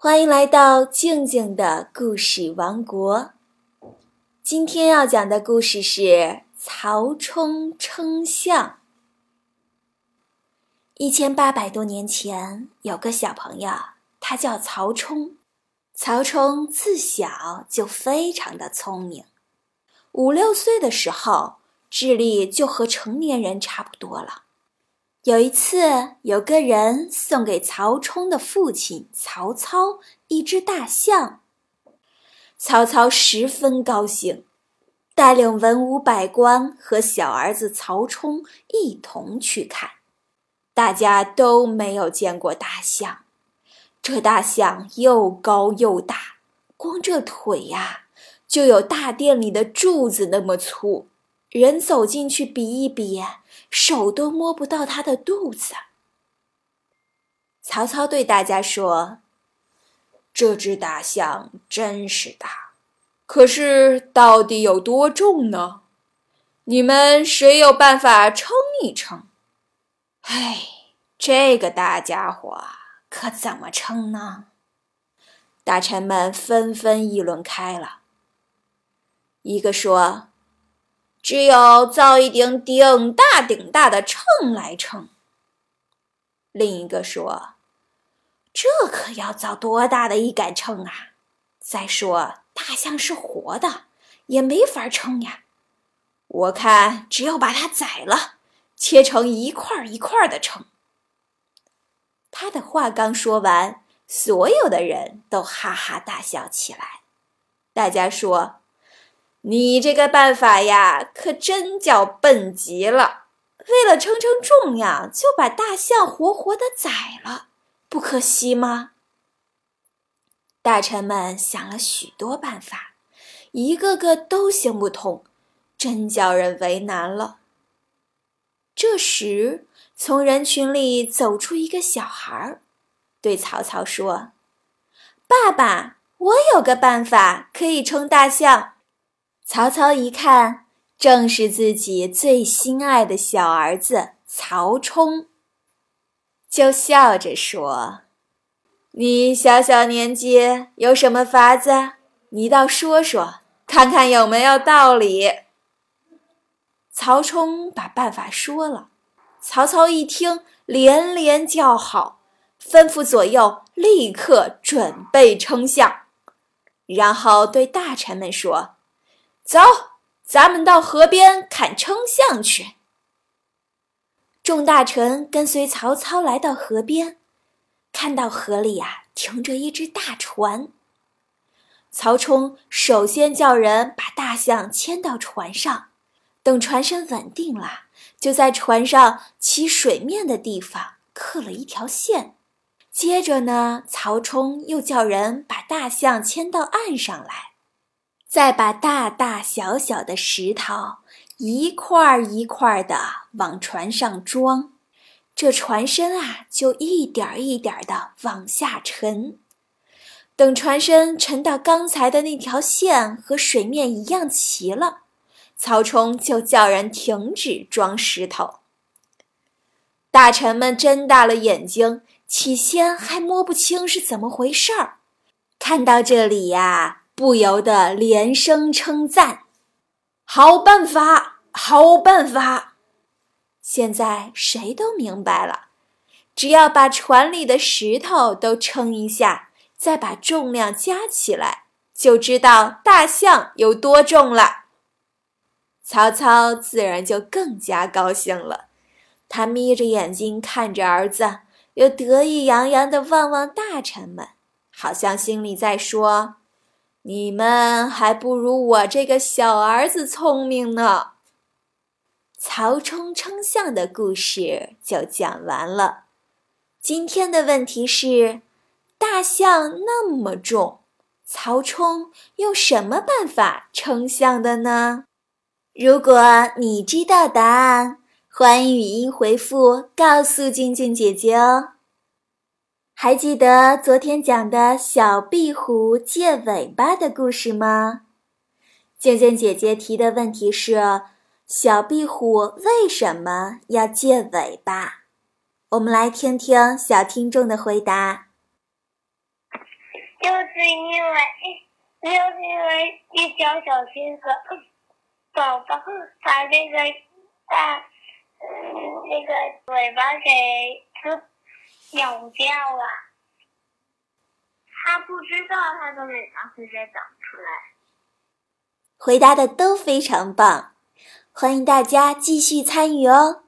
欢迎来到静静的故事王国。今天要讲的故事是曹冲称象。一千八百多年前，有个小朋友，他叫曹冲。曹冲自小就非常的聪明，五六岁的时候，智力就和成年人差不多了。有一次，有个人送给曹冲的父亲曹操一只大象。曹操十分高兴，带领文武百官和小儿子曹冲一同去看。大家都没有见过大象，这大象又高又大，光这腿呀，就有大殿里的柱子那么粗。人走进去比一比，手都摸不到他的肚子。曹操对大家说：“这只大象真是大，可是到底有多重呢？你们谁有办法称一称？”哎，这个大家伙可怎么称呢？大臣们纷纷议论开了。一个说。只有造一顶顶大顶大的秤来称。另一个说：“这可要造多大的一杆秤啊！再说大象是活的，也没法称呀。我看只有把它宰了，切成一块一块的称。”他的话刚说完，所有的人都哈哈大笑起来。大家说。你这个办法呀，可真叫笨极了！为了称称重量，就把大象活活的宰了，不可惜吗？大臣们想了许多办法，一个个都行不通，真叫人为难了。这时，从人群里走出一个小孩儿，对曹操说：“爸爸，我有个办法可以称大象。”曹操一看，正是自己最心爱的小儿子曹冲，就笑着说：“你小小年纪有什么法子？你倒说说，看看有没有道理。”曹冲把办法说了，曹操一听，连连叫好，吩咐左右立刻准备称象，然后对大臣们说。走，咱们到河边看称象去。众大臣跟随曹操来到河边，看到河里呀停着一只大船。曹冲首先叫人把大象牵到船上，等船身稳定了，就在船上起水面的地方刻了一条线。接着呢，曹冲又叫人把大象牵到岸上来。再把大大小小的石头一块儿一块儿的往船上装，这船身啊就一点一点的往下沉。等船身沉到刚才的那条线和水面一样齐了，曹冲就叫人停止装石头。大臣们睁大了眼睛，起先还摸不清是怎么回事儿，看到这里呀。不由得连声称赞：“好办法，好办法！”现在谁都明白了，只要把船里的石头都称一下，再把重量加起来，就知道大象有多重了。曹操自然就更加高兴了，他眯着眼睛看着儿子，又得意洋洋地望望大臣们，好像心里在说。你们还不如我这个小儿子聪明呢。曹冲称象的故事就讲完了。今天的问题是：大象那么重，曹冲用什么办法称象的呢？如果你知道答案，欢迎语音回复告诉静静姐姐哦。还记得昨天讲的小壁虎借尾巴的故事吗？静静姐姐提的问题是：小壁虎为什么要借尾巴？我们来听听小听众的回答。就是因为，就是因为一条小金蛇宝宝把那个大那个尾巴给吃咬掉了，他不知道他的尾巴会再长出来。回答的都非常棒，欢迎大家继续参与哦。